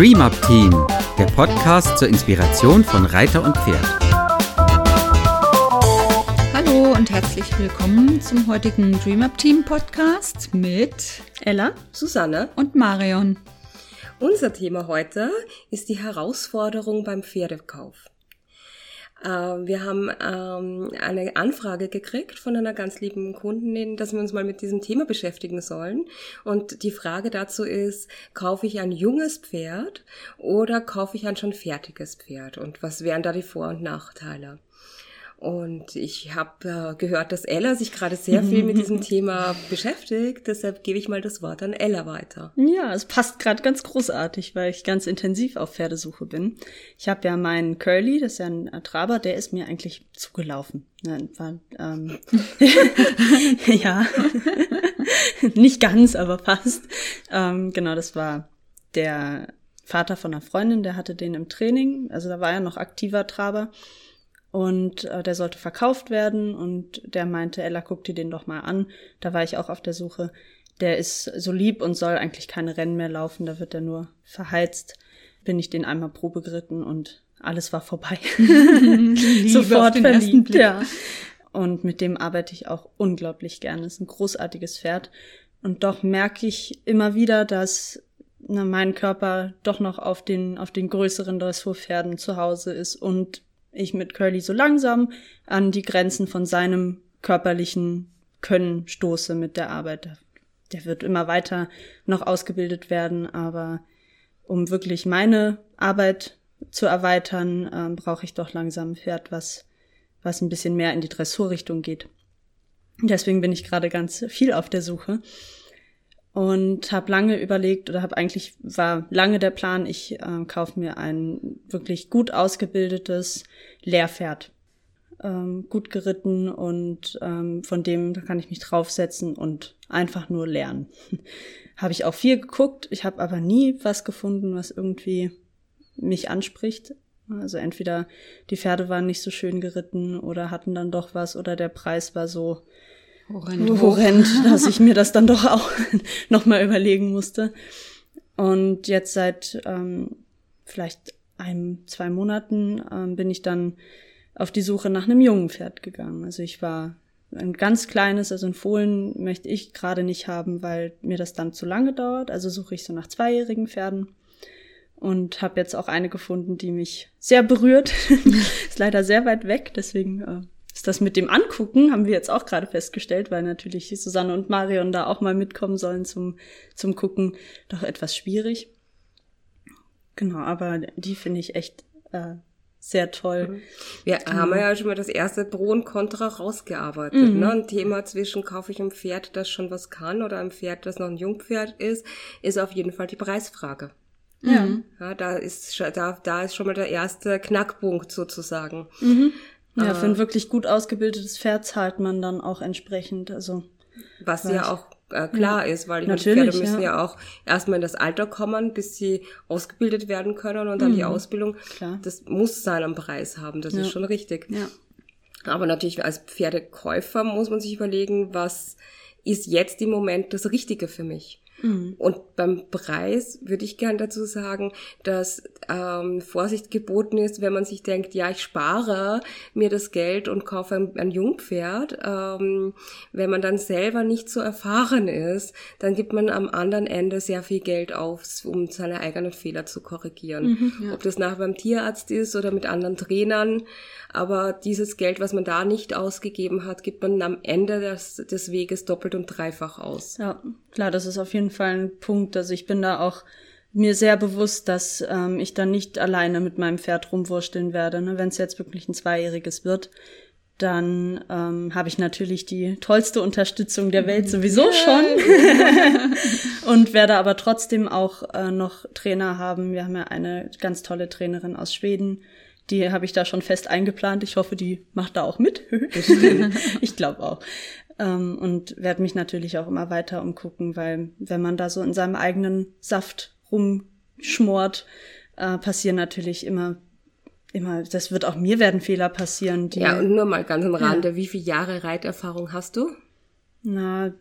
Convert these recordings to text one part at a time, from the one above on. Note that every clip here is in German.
Dream Up Team, der Podcast zur Inspiration von Reiter und Pferd. Hallo und herzlich willkommen zum heutigen Dream Up Team Podcast mit Ella, Susanne und Marion. Unser Thema heute ist die Herausforderung beim Pferdekauf. Ähm, wir haben ähm, eine Anfrage gekriegt von einer ganz lieben Kundin, dass wir uns mal mit diesem Thema beschäftigen sollen. Und die Frage dazu ist, kaufe ich ein junges Pferd oder kaufe ich ein schon fertiges Pferd? Und was wären da die Vor- und Nachteile? Und ich habe äh, gehört, dass Ella sich gerade sehr viel mit diesem Thema beschäftigt. Deshalb gebe ich mal das Wort an Ella weiter. Ja, es passt gerade ganz großartig, weil ich ganz intensiv auf Pferdesuche bin. Ich habe ja meinen Curly, das ist ja ein Traber, der ist mir eigentlich zugelaufen. War, ähm, ja, nicht ganz, aber fast. Ähm, genau, das war der Vater von einer Freundin, der hatte den im Training. Also da war er noch aktiver Traber. Und äh, der sollte verkauft werden und der meinte, Ella, guck dir den doch mal an. Da war ich auch auf der Suche. Der ist so lieb und soll eigentlich keine Rennen mehr laufen, da wird er nur verheizt. Bin ich den einmal Probe geritten und alles war vorbei. Sofort verliebt, ja. Und mit dem arbeite ich auch unglaublich gerne. Ist ein großartiges Pferd. Und doch merke ich immer wieder, dass na, mein Körper doch noch auf den, auf den größeren Dressurpferden zu Hause ist und ich mit Curly so langsam an die Grenzen von seinem körperlichen Können stoße mit der Arbeit. Der wird immer weiter noch ausgebildet werden, aber um wirklich meine Arbeit zu erweitern, äh, brauche ich doch langsam ein Pferd, was, was ein bisschen mehr in die Dressurrichtung geht. Deswegen bin ich gerade ganz viel auf der Suche und habe lange überlegt oder habe eigentlich war lange der Plan, ich äh, kaufe mir ein wirklich gut ausgebildetes Lehrpferd, ähm, gut geritten und ähm, von dem kann ich mich draufsetzen und einfach nur lernen. habe ich auch viel geguckt, ich habe aber nie was gefunden, was irgendwie mich anspricht. Also entweder die Pferde waren nicht so schön geritten oder hatten dann doch was oder der Preis war so horrend, horrend dass ich mir das dann doch auch nochmal überlegen musste. Und jetzt seit ähm, vielleicht einem, zwei Monaten ähm, bin ich dann auf die Suche nach einem jungen Pferd gegangen. Also ich war ein ganz kleines, also ein Fohlen möchte ich gerade nicht haben, weil mir das dann zu lange dauert. Also suche ich so nach zweijährigen Pferden und habe jetzt auch eine gefunden, die mich sehr berührt. ist leider sehr weit weg, deswegen äh, ist das mit dem Angucken, haben wir jetzt auch gerade festgestellt, weil natürlich Susanne und Marion da auch mal mitkommen sollen zum, zum Gucken, doch etwas schwierig. Genau, aber die finde ich echt äh, sehr toll. Mhm. Wir genau. haben ja schon mal das erste Pro und Contra rausgearbeitet. Mhm. Ne? Ein Thema zwischen kaufe ich ein Pferd, das schon was kann oder ein Pferd, das noch ein Jungpferd ist, ist auf jeden Fall die Preisfrage. Ja. ja da ist da, da ist schon mal der erste Knackpunkt sozusagen. Mhm. Ja, für ein wirklich gut ausgebildetes Pferd zahlt man dann auch entsprechend. Also was ja auch äh, klar ja, ist, weil die Pferde müssen ja. ja. auch erstmal in das Alter kommen, bis sie ausgebildet werden können und dann mhm. die Ausbildung. Klar. Das muss seinen Preis haben, das ja. ist schon richtig. Ja. Aber natürlich als Pferdekäufer muss man sich überlegen, was ist jetzt im Moment das Richtige für mich. Mhm. Und beim Preis würde ich gern dazu sagen, dass ähm, Vorsicht geboten ist, wenn man sich denkt, ja, ich spare mir das Geld und kaufe ein, ein Jungpferd. Ähm, wenn man dann selber nicht so erfahren ist, dann gibt man am anderen Ende sehr viel Geld auf, um seine eigenen Fehler zu korrigieren. Mhm, ja. Ob das nachher beim Tierarzt ist oder mit anderen Trainern. Aber dieses Geld, was man da nicht ausgegeben hat, gibt man am Ende des, des Weges doppelt und dreifach aus. Ja, klar, das ist auf jeden Fall ein Punkt. Also ich bin da auch mir sehr bewusst, dass ähm, ich dann nicht alleine mit meinem Pferd rumwursteln werde. Ne? Wenn es jetzt wirklich ein Zweijähriges wird, dann ähm, habe ich natürlich die tollste Unterstützung der Welt sowieso yeah. schon und werde aber trotzdem auch äh, noch Trainer haben. Wir haben ja eine ganz tolle Trainerin aus Schweden, die habe ich da schon fest eingeplant. Ich hoffe, die macht da auch mit. ich glaube auch. Ähm, und werde mich natürlich auch immer weiter umgucken, weil wenn man da so in seinem eigenen Saft rumschmort, äh, passieren natürlich immer immer, das wird auch mir werden Fehler passieren. Die, ja, und nur mal ganz am Rande, ja. wie viele Jahre Reiterfahrung hast du? Na,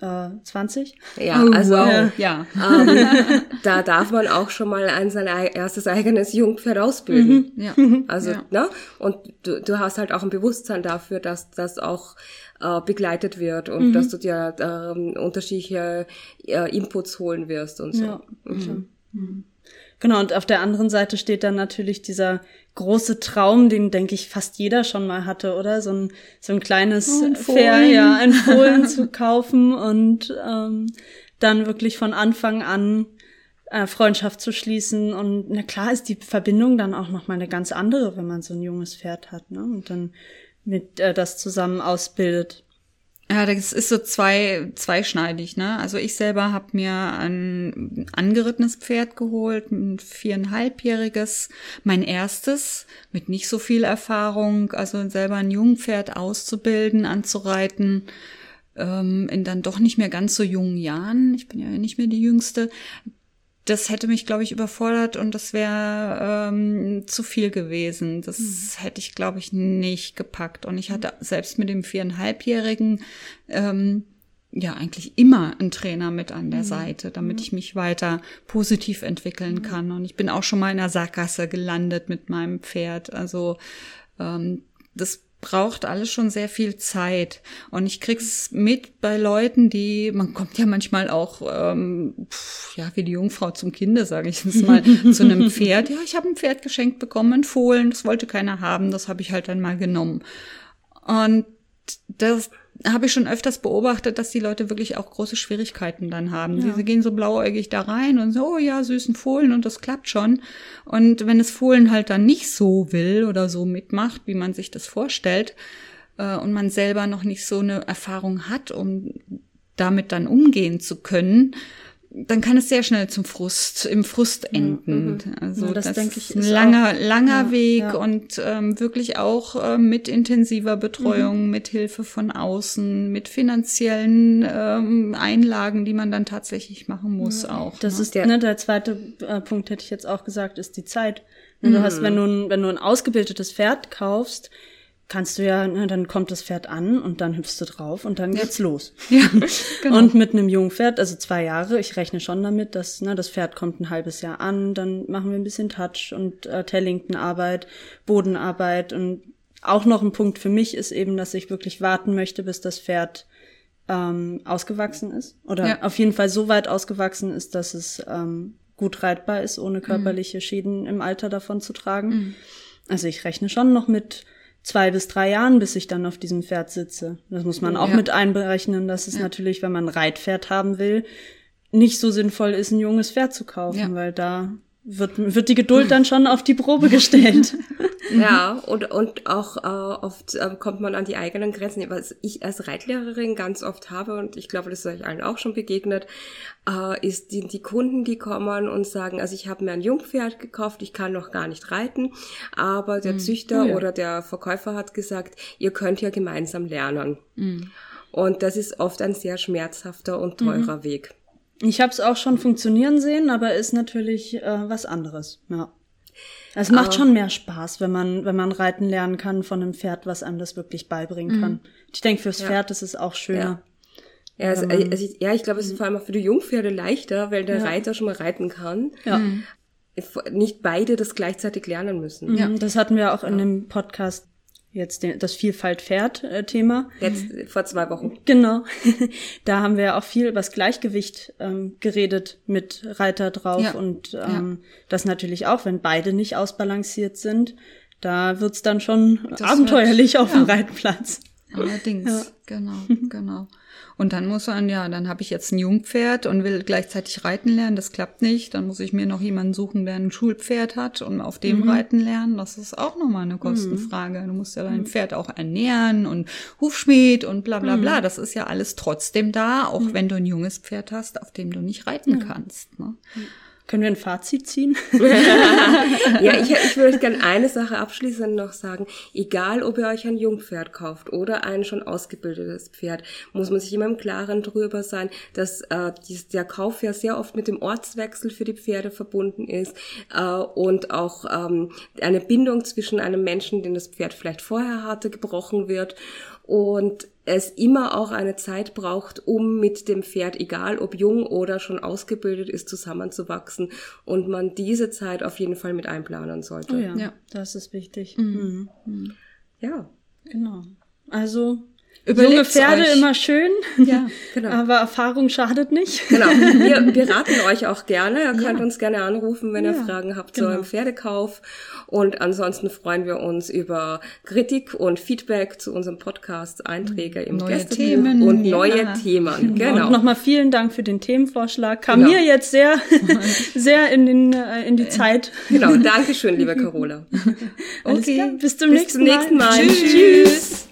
äh, 20. Ja, oh, also wow. ja. Ähm, da darf man auch schon mal an sein erstes eigenes Jungpferd ausbilden. Mhm. Ja. Also, ja. ne? Und du, du hast halt auch ein Bewusstsein dafür, dass das auch äh, begleitet wird und mhm. dass du dir äh, unterschiedliche äh, Inputs holen wirst und so. Ja, mhm. Genau, und auf der anderen Seite steht dann natürlich dieser große Traum, den denke ich fast jeder schon mal hatte, oder? So ein, so ein kleines oh, Fair, ja, ein Fohlen zu kaufen und ähm, dann wirklich von Anfang an äh, Freundschaft zu schließen. Und na klar ist die Verbindung dann auch nochmal eine ganz andere, wenn man so ein junges Pferd hat, ne? Und dann mit äh, das zusammen ausbildet. Ja, das ist so zwei, zweischneidig, ne? Also ich selber habe mir ein angerittenes Pferd geholt, ein viereinhalbjähriges, mein erstes, mit nicht so viel Erfahrung, also selber ein Jungpferd auszubilden, anzureiten, ähm, in dann doch nicht mehr ganz so jungen Jahren. Ich bin ja nicht mehr die Jüngste das hätte mich, glaube ich, überfordert und das wäre ähm, zu viel gewesen. Das mhm. hätte ich, glaube ich, nicht gepackt. Und ich hatte selbst mit dem viereinhalbjährigen ähm, ja eigentlich immer einen Trainer mit an der mhm. Seite, damit mhm. ich mich weiter positiv entwickeln kann. Und ich bin auch schon mal in der Sackgasse gelandet mit meinem Pferd. Also ähm, das braucht alles schon sehr viel Zeit. Und ich krieg's mit bei Leuten, die, man kommt ja manchmal auch, ähm, pf, ja, wie die Jungfrau zum Kinde, sage ich jetzt mal, zu einem Pferd. Ja, ich habe ein Pferd geschenkt bekommen, ein Fohlen, das wollte keiner haben, das habe ich halt dann mal genommen. Und das, habe ich schon öfters beobachtet, dass die Leute wirklich auch große Schwierigkeiten dann haben. Ja. Sie gehen so blauäugig da rein und so, oh ja, süßen Fohlen und das klappt schon. Und wenn es Fohlen halt dann nicht so will oder so mitmacht, wie man sich das vorstellt, äh, und man selber noch nicht so eine Erfahrung hat, um damit dann umgehen zu können, dann kann es sehr schnell zum Frust, im Frust enden. Mhm. Also ja, das, das denke ich ist ein langer, auch, langer ja, Weg ja. und ähm, wirklich auch äh, mit intensiver Betreuung, mhm. mit Hilfe von außen, mit finanziellen ähm, Einlagen, die man dann tatsächlich machen muss auch. Das ne? ist der, ne, der zweite äh, Punkt, hätte ich jetzt auch gesagt, ist die Zeit. Du mhm. hast, wenn du, wenn du ein ausgebildetes Pferd kaufst, kannst du ja, ne, dann kommt das Pferd an und dann hüpfst du drauf und dann geht's los. Ja, genau. Und mit einem jungen Pferd, also zwei Jahre, ich rechne schon damit, dass ne, das Pferd kommt ein halbes Jahr an, dann machen wir ein bisschen Touch und äh, Tellington-Arbeit, Bodenarbeit und auch noch ein Punkt für mich ist eben, dass ich wirklich warten möchte, bis das Pferd ähm, ausgewachsen ist oder ja. auf jeden Fall so weit ausgewachsen ist, dass es ähm, gut reitbar ist, ohne körperliche mhm. Schäden im Alter davon zu tragen. Mhm. Also ich rechne schon noch mit zwei bis drei Jahren, bis ich dann auf diesem Pferd sitze. Das muss man auch ja. mit einberechnen, dass es ja. natürlich, wenn man ein Reitpferd haben will, nicht so sinnvoll ist, ein junges Pferd zu kaufen, ja. weil da wird, wird die Geduld dann schon auf die Probe gestellt. ja, und, und auch äh, oft äh, kommt man an die eigenen Grenzen. Was ich als Reitlehrerin ganz oft habe, und ich glaube, das ist euch allen auch schon begegnet, äh, ist die, die Kunden, die kommen und sagen, also ich habe mir ein Jungpferd gekauft, ich kann noch gar nicht reiten, aber der mhm. Züchter oh ja. oder der Verkäufer hat gesagt, ihr könnt ja gemeinsam lernen. Mhm. Und das ist oft ein sehr schmerzhafter und teurer mhm. Weg. Ich habe es auch schon funktionieren sehen, aber ist natürlich äh, was anderes. Ja. Es macht aber schon mehr Spaß, wenn man, wenn man reiten lernen kann von einem Pferd, was einem das wirklich beibringen mhm. kann. Ich denke, fürs ja. Pferd ist es auch schöner. Ja, ja, also, also ich, ja ich glaube, es ist vor allem auch für die Jungpferde leichter, weil der ja. Reiter schon mal reiten kann. Ja. Mhm. Nicht beide das gleichzeitig lernen müssen. Ja, das hatten wir auch in dem Podcast jetzt den, das Vielfalt-Pferd-Thema. Jetzt vor zwei Wochen. Genau. da haben wir auch viel über das Gleichgewicht ähm, geredet mit Reiter drauf ja. und ähm, ja. das natürlich auch, wenn beide nicht ausbalanciert sind, da wird's dann schon das abenteuerlich wird, auf dem Reitplatz. Allerdings, ja. genau, genau. Und dann muss man, ja, dann habe ich jetzt ein Jungpferd und will gleichzeitig reiten lernen. Das klappt nicht. Dann muss ich mir noch jemanden suchen, der ein Schulpferd hat und auf dem mhm. reiten lernen. Das ist auch nochmal eine Kostenfrage. Mhm. Du musst ja dein mhm. Pferd auch ernähren und Hufschmied und bla bla bla. Mhm. Das ist ja alles trotzdem da, auch mhm. wenn du ein junges Pferd hast, auf dem du nicht reiten kannst. Ne? Können wir ein Fazit ziehen? ja, ich, ich würde gerne eine Sache abschließend noch sagen. Egal, ob ihr euch ein Jungpferd kauft oder ein schon ausgebildetes Pferd, muss man sich immer im Klaren drüber sein, dass äh, dies, der Kauf ja sehr oft mit dem Ortswechsel für die Pferde verbunden ist äh, und auch ähm, eine Bindung zwischen einem Menschen, den das Pferd vielleicht vorher hatte, gebrochen wird und es immer auch eine Zeit braucht, um mit dem Pferd, egal ob jung oder schon ausgebildet ist, zusammenzuwachsen und man diese Zeit auf jeden Fall mit einplanen sollte. Oh ja, ja. das ist wichtig. Mhm. Mhm. Ja. Genau. Also Überlegt Junge Pferde euch. immer schön, ja, genau. aber Erfahrung schadet nicht. Genau, wir, wir raten euch auch gerne. Ihr könnt ja. uns gerne anrufen, wenn ja, ihr Fragen habt genau. zu eurem Pferdekauf. Und ansonsten freuen wir uns über Kritik und Feedback zu unserem Podcast, Einträge im neue Themen, und neue ja. Themen. Genau. Und nochmal vielen Dank für den Themenvorschlag. Kam genau. mir jetzt sehr, sehr in, den, äh, in die Zeit. Genau, Dankeschön, liebe Carola. Okay, bis zum, bis nächsten, zum nächsten Mal. Mal. Tschüss. Tschüss.